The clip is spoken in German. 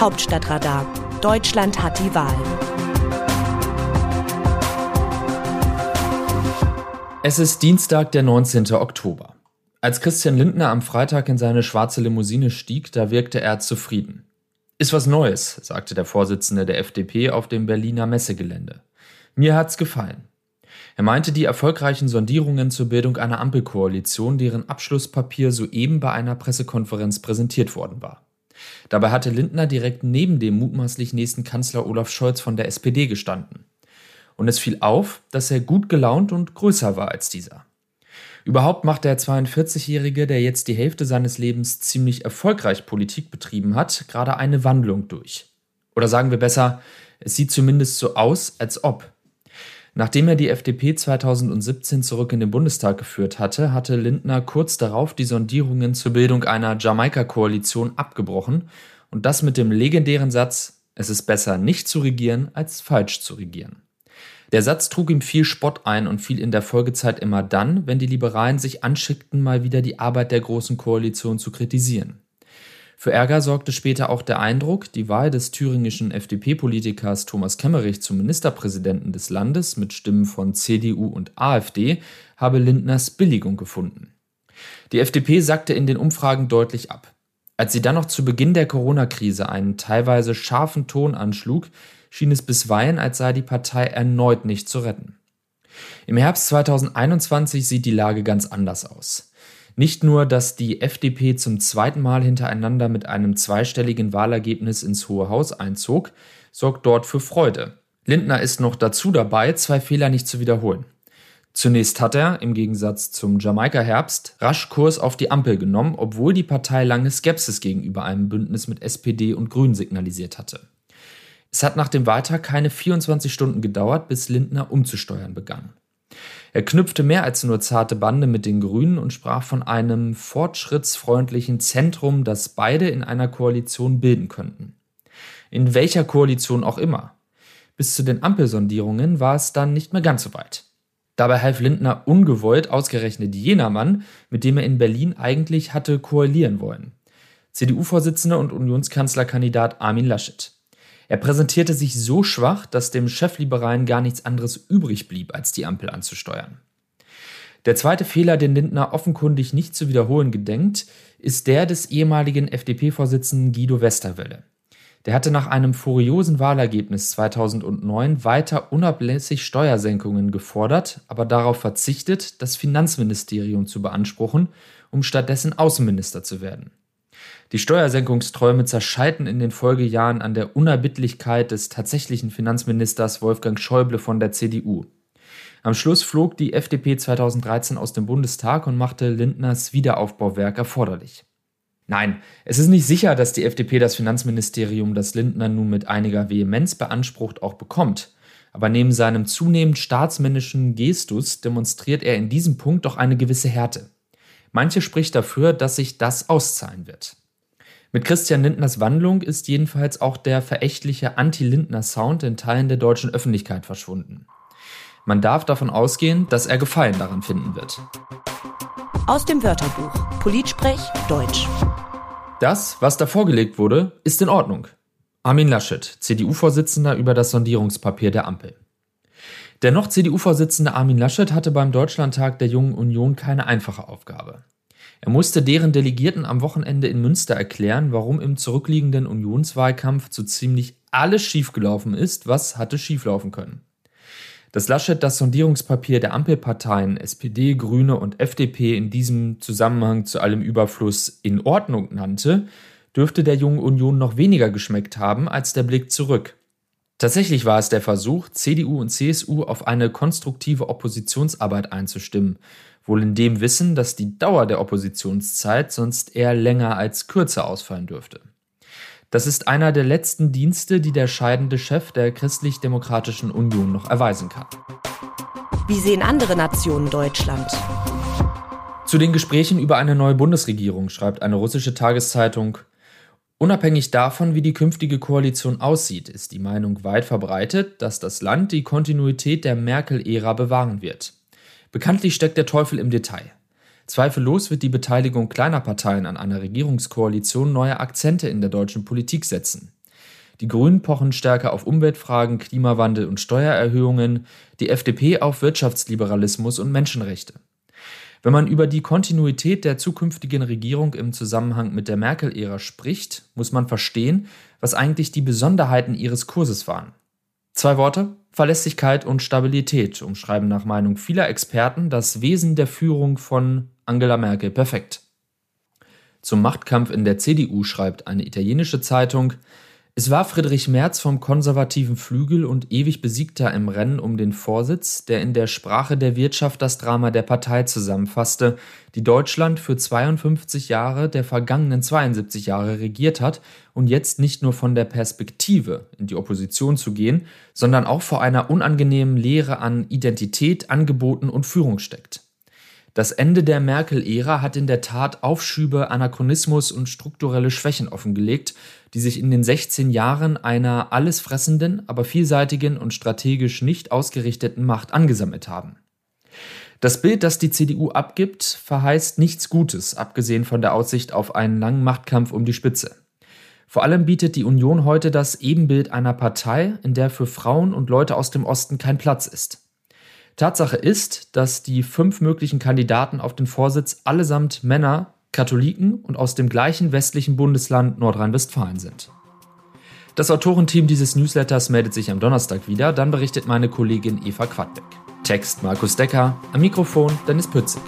Hauptstadtradar. Deutschland hat die Wahl. Es ist Dienstag, der 19. Oktober. Als Christian Lindner am Freitag in seine schwarze Limousine stieg, da wirkte er zufrieden. Ist was Neues, sagte der Vorsitzende der FDP auf dem Berliner Messegelände. Mir hat's gefallen. Er meinte die erfolgreichen Sondierungen zur Bildung einer Ampelkoalition, deren Abschlusspapier soeben bei einer Pressekonferenz präsentiert worden war. Dabei hatte Lindner direkt neben dem mutmaßlich nächsten Kanzler Olaf Scholz von der SPD gestanden. Und es fiel auf, dass er gut gelaunt und größer war als dieser. Überhaupt macht der 42-Jährige, der jetzt die Hälfte seines Lebens ziemlich erfolgreich Politik betrieben hat, gerade eine Wandlung durch. Oder sagen wir besser, es sieht zumindest so aus, als ob. Nachdem er die FDP 2017 zurück in den Bundestag geführt hatte, hatte Lindner kurz darauf die Sondierungen zur Bildung einer Jamaika-Koalition abgebrochen und das mit dem legendären Satz, es ist besser nicht zu regieren als falsch zu regieren. Der Satz trug ihm viel Spott ein und fiel in der Folgezeit immer dann, wenn die Liberalen sich anschickten, mal wieder die Arbeit der Großen Koalition zu kritisieren. Für Ärger sorgte später auch der Eindruck, die Wahl des thüringischen FDP-Politikers Thomas Kemmerich zum Ministerpräsidenten des Landes mit Stimmen von CDU und AfD habe Lindners Billigung gefunden. Die FDP sackte in den Umfragen deutlich ab. Als sie dann noch zu Beginn der Corona-Krise einen teilweise scharfen Ton anschlug, schien es bisweilen, als sei die Partei erneut nicht zu retten. Im Herbst 2021 sieht die Lage ganz anders aus. Nicht nur, dass die FDP zum zweiten Mal hintereinander mit einem zweistelligen Wahlergebnis ins Hohe Haus einzog, sorgt dort für Freude. Lindner ist noch dazu dabei, zwei Fehler nicht zu wiederholen. Zunächst hat er, im Gegensatz zum Jamaika-Herbst, rasch Kurs auf die Ampel genommen, obwohl die Partei lange Skepsis gegenüber einem Bündnis mit SPD und Grünen signalisiert hatte. Es hat nach dem Wahltag keine 24 Stunden gedauert, bis Lindner umzusteuern begann. Er knüpfte mehr als nur zarte Bande mit den Grünen und sprach von einem fortschrittsfreundlichen Zentrum, das beide in einer Koalition bilden könnten. In welcher Koalition auch immer. Bis zu den Ampelsondierungen war es dann nicht mehr ganz so weit. Dabei half Lindner ungewollt ausgerechnet jener Mann, mit dem er in Berlin eigentlich hatte koalieren wollen. CDU-Vorsitzender und Unionskanzlerkandidat Armin Laschet. Er präsentierte sich so schwach, dass dem Chefliberalen gar nichts anderes übrig blieb, als die Ampel anzusteuern. Der zweite Fehler, den Lindner offenkundig nicht zu wiederholen gedenkt, ist der des ehemaligen FDP-Vorsitzenden Guido Westerwelle. Der hatte nach einem furiosen Wahlergebnis 2009 weiter unablässig Steuersenkungen gefordert, aber darauf verzichtet, das Finanzministerium zu beanspruchen, um stattdessen Außenminister zu werden. Die Steuersenkungsträume zerscheiten in den Folgejahren an der Unerbittlichkeit des tatsächlichen Finanzministers Wolfgang Schäuble von der CDU. Am Schluss flog die FDP 2013 aus dem Bundestag und machte Lindners Wiederaufbauwerk erforderlich. Nein, es ist nicht sicher, dass die FDP das Finanzministerium, das Lindner nun mit einiger Vehemenz beansprucht, auch bekommt. Aber neben seinem zunehmend staatsmännischen Gestus demonstriert er in diesem Punkt doch eine gewisse Härte. Manche spricht dafür, dass sich das auszahlen wird. Mit Christian Lindners Wandlung ist jedenfalls auch der verächtliche Anti-Lindner-Sound in Teilen der deutschen Öffentlichkeit verschwunden. Man darf davon ausgehen, dass er Gefallen daran finden wird. Aus dem Wörterbuch Politsprech Deutsch. Das, was da vorgelegt wurde, ist in Ordnung. Armin Laschet, CDU-Vorsitzender über das Sondierungspapier der Ampel. Der noch CDU-Vorsitzende Armin Laschet hatte beim Deutschlandtag der Jungen Union keine einfache Aufgabe. Er musste deren Delegierten am Wochenende in Münster erklären, warum im zurückliegenden Unionswahlkampf so ziemlich alles schiefgelaufen ist, was hatte schieflaufen können. Dass Laschet das Sondierungspapier der Ampelparteien SPD, Grüne und FDP in diesem Zusammenhang zu allem Überfluss in Ordnung nannte, dürfte der Jungen Union noch weniger geschmeckt haben als der Blick zurück. Tatsächlich war es der Versuch, CDU und CSU auf eine konstruktive Oppositionsarbeit einzustimmen wohl in dem Wissen, dass die Dauer der Oppositionszeit sonst eher länger als kürzer ausfallen dürfte. Das ist einer der letzten Dienste, die der scheidende Chef der Christlich-Demokratischen Union noch erweisen kann. Wie sehen andere Nationen Deutschland? Zu den Gesprächen über eine neue Bundesregierung schreibt eine russische Tageszeitung, Unabhängig davon, wie die künftige Koalition aussieht, ist die Meinung weit verbreitet, dass das Land die Kontinuität der Merkel-Ära bewahren wird. Bekanntlich steckt der Teufel im Detail. Zweifellos wird die Beteiligung kleiner Parteien an einer Regierungskoalition neue Akzente in der deutschen Politik setzen. Die Grünen pochen stärker auf Umweltfragen, Klimawandel und Steuererhöhungen, die FDP auf Wirtschaftsliberalismus und Menschenrechte. Wenn man über die Kontinuität der zukünftigen Regierung im Zusammenhang mit der Merkel-Ära spricht, muss man verstehen, was eigentlich die Besonderheiten ihres Kurses waren. Zwei Worte, Verlässlichkeit und Stabilität umschreiben nach Meinung vieler Experten das Wesen der Führung von Angela Merkel perfekt. Zum Machtkampf in der CDU schreibt eine italienische Zeitung, es war Friedrich Merz vom konservativen Flügel und ewig Besiegter im Rennen um den Vorsitz, der in der Sprache der Wirtschaft das Drama der Partei zusammenfasste, die Deutschland für 52 Jahre der vergangenen 72 Jahre regiert hat und jetzt nicht nur von der Perspektive, in die Opposition zu gehen, sondern auch vor einer unangenehmen Lehre an Identität, Angeboten und Führung steckt. Das Ende der Merkel-Ära hat in der Tat Aufschübe, Anachronismus und strukturelle Schwächen offengelegt, die sich in den 16 Jahren einer alles fressenden, aber vielseitigen und strategisch nicht ausgerichteten Macht angesammelt haben. Das Bild, das die CDU abgibt, verheißt nichts Gutes, abgesehen von der Aussicht auf einen langen Machtkampf um die Spitze. Vor allem bietet die Union heute das Ebenbild einer Partei, in der für Frauen und Leute aus dem Osten kein Platz ist. Tatsache ist, dass die fünf möglichen Kandidaten auf den Vorsitz allesamt Männer, Katholiken und aus dem gleichen westlichen Bundesland Nordrhein-Westfalen sind. Das Autorenteam dieses Newsletters meldet sich am Donnerstag wieder, dann berichtet meine Kollegin Eva Quadbeck. Text Markus Decker, am Mikrofon Dennis Pützig.